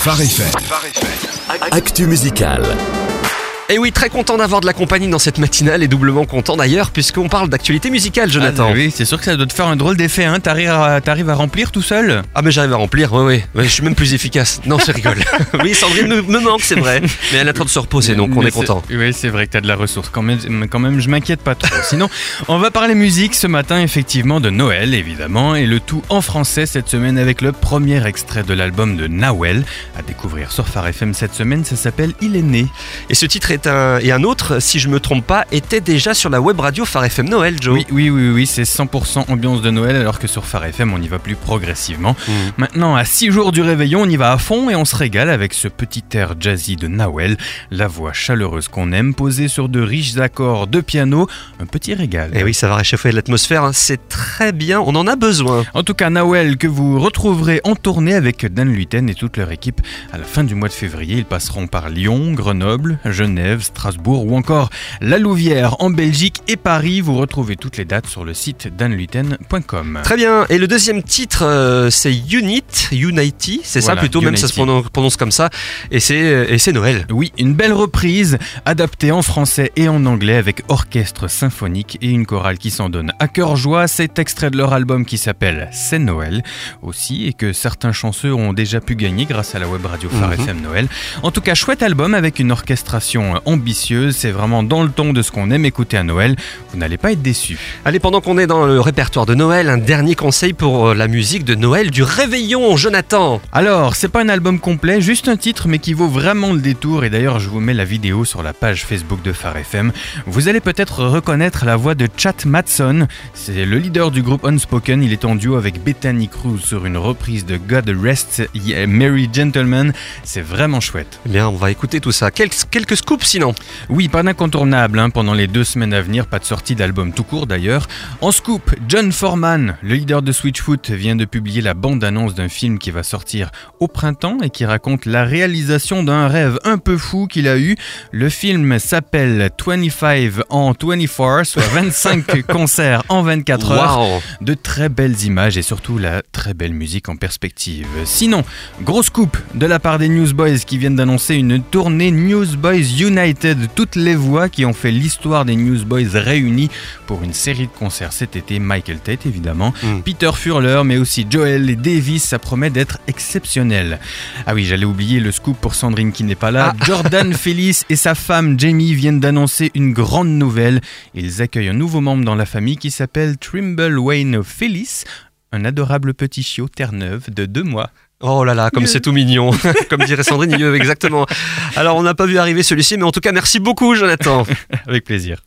Phare FM. Actu musical. Et oui, très content d'avoir de la compagnie dans cette matinale et doublement content d'ailleurs puisqu'on parle d'actualité musicale, Jonathan. Ah, oui, c'est sûr que ça doit te faire un drôle d'effet, hein. T'arrives à, t'arrives à remplir tout seul Ah mais j'arrive à remplir, oui, oui. Ouais, je suis même plus efficace. Non, c'est rigole. oui, Sandrine me, me manque, c'est vrai. Mais elle a train de se reposer, donc on Mais est content. Oui, c'est vrai que t'as de la ressource. Quand même, quand même je m'inquiète pas trop. Sinon, on va parler musique ce matin, effectivement, de Noël, évidemment, et le tout en français cette semaine avec le premier extrait de l'album de Nawel. À découvrir sur Phare FM cette semaine, ça s'appelle Il est né. Et ce titre est un, et un autre, si je me trompe pas, était déjà sur la web radio Phare FM Noël, Joe. Oui, oui, oui, oui, c'est 100% ambiance de Noël, alors que sur Phare FM, on y va plus progressivement. Mm. Maintenant, à 6 jours du réveillon, on y va à fond et on se régale avec ce petit air jazzy de Nawel, la voix chaleureuse qu'on aime, posée sur de riches accords de piano, un petit régal. Et Eh oui, ça va réchauffer l'atmosphère, hein. c'est très bien, on en a besoin. En tout cas, Nawel, que vous retrouverez en tournée avec Dan Luten et toute leur équipe à la fin du mois de février. Ils passeront par Lyon, Grenoble, Genève, Strasbourg ou encore La Louvière en Belgique et Paris. Vous retrouvez toutes les dates sur le site danluten.com. Très bien, et le deuxième titre, euh, c'est Unit, Unity, c'est ça plutôt, même ça se prononce, comme ça, et c'est euh, et c'est Noël. Oui, une belle reprise, adaptée en français et en anglais avec orchestre symphonique et une chorale qui s'en donne à cœur joie. C'est extrait de leur album qui s'appelle C'est Noël aussi et que certains chanceux ont déjà pu gagner grâce à la web radio Phare Mhm. FM Noël. En tout cas, chouette album avec une orchestration ambitieuse. C'est vraiment dans le ton de ce qu'on aime écouter à Noël. Vous n'allez pas être déçus. Allez, pendant qu'on est dans le répertoire de Noël, un dernier conseil pour euh, la musique de Noël du réveillon, Jonathan. Alors, c'est pas un album complet, juste un titre, mais qui vaut vraiment le détour. Et d'ailleurs, je vous mets la vidéo sur la page Facebook de Phare FM. Vous allez peut-être reconnaître la voix de Chat Matson. C'est le leader du groupe Unspoken. Il est en duo avec Bethany Cruz sur une reprise de God Rest Ye Merry Gentleman. C'est vraiment chouette. Eh bien, on va écouter tout ça. Quelques, quelques scoops sinon. Oui, pas d'incontournable hein, pendant les deux semaines à venir, pas de sortie d'album tout court d'ailleurs. En scoop, John Foreman, le leader de Switchfoot, vient de publier la bande-annonce d'un film qui va sortir au printemps et qui raconte la réalisation d'un rêve un peu fou qu'il a eu. Le film s'appelle 25 en 24, soit 25 concerts en 24 heures. De très belles images et surtout la très belle musique en perspective. Sinon, grosse coupe de la part des Newsboys qui viennent d'annoncer une tournée Newsboys United. Toutes les voix qui ont fait l'histoire des Newsboys réunies pour une série de concerts cet été. Michael Tate évidemment, Mm. Peter Furler, mais aussi Joel et Davis. Ça promet d'être exceptionnel. Ah oui, j'allais oublier le scoop pour Sandrine qui n'est pas là. Jordan Félix et sa femme Jamie viennent d'annoncer une grande nouvelle. Ils accueillent un nouveau membre dans la famille qui s'appelle Trimble Wayne Félix, un adorable petit chiot terre-neuve de deux mois. Oh là là, comme c'est tout mignon. comme dirait Sandrine, il veut exactement. Alors, on n'a pas vu arriver celui-ci, mais en tout cas, merci beaucoup, Jonathan. Avec plaisir.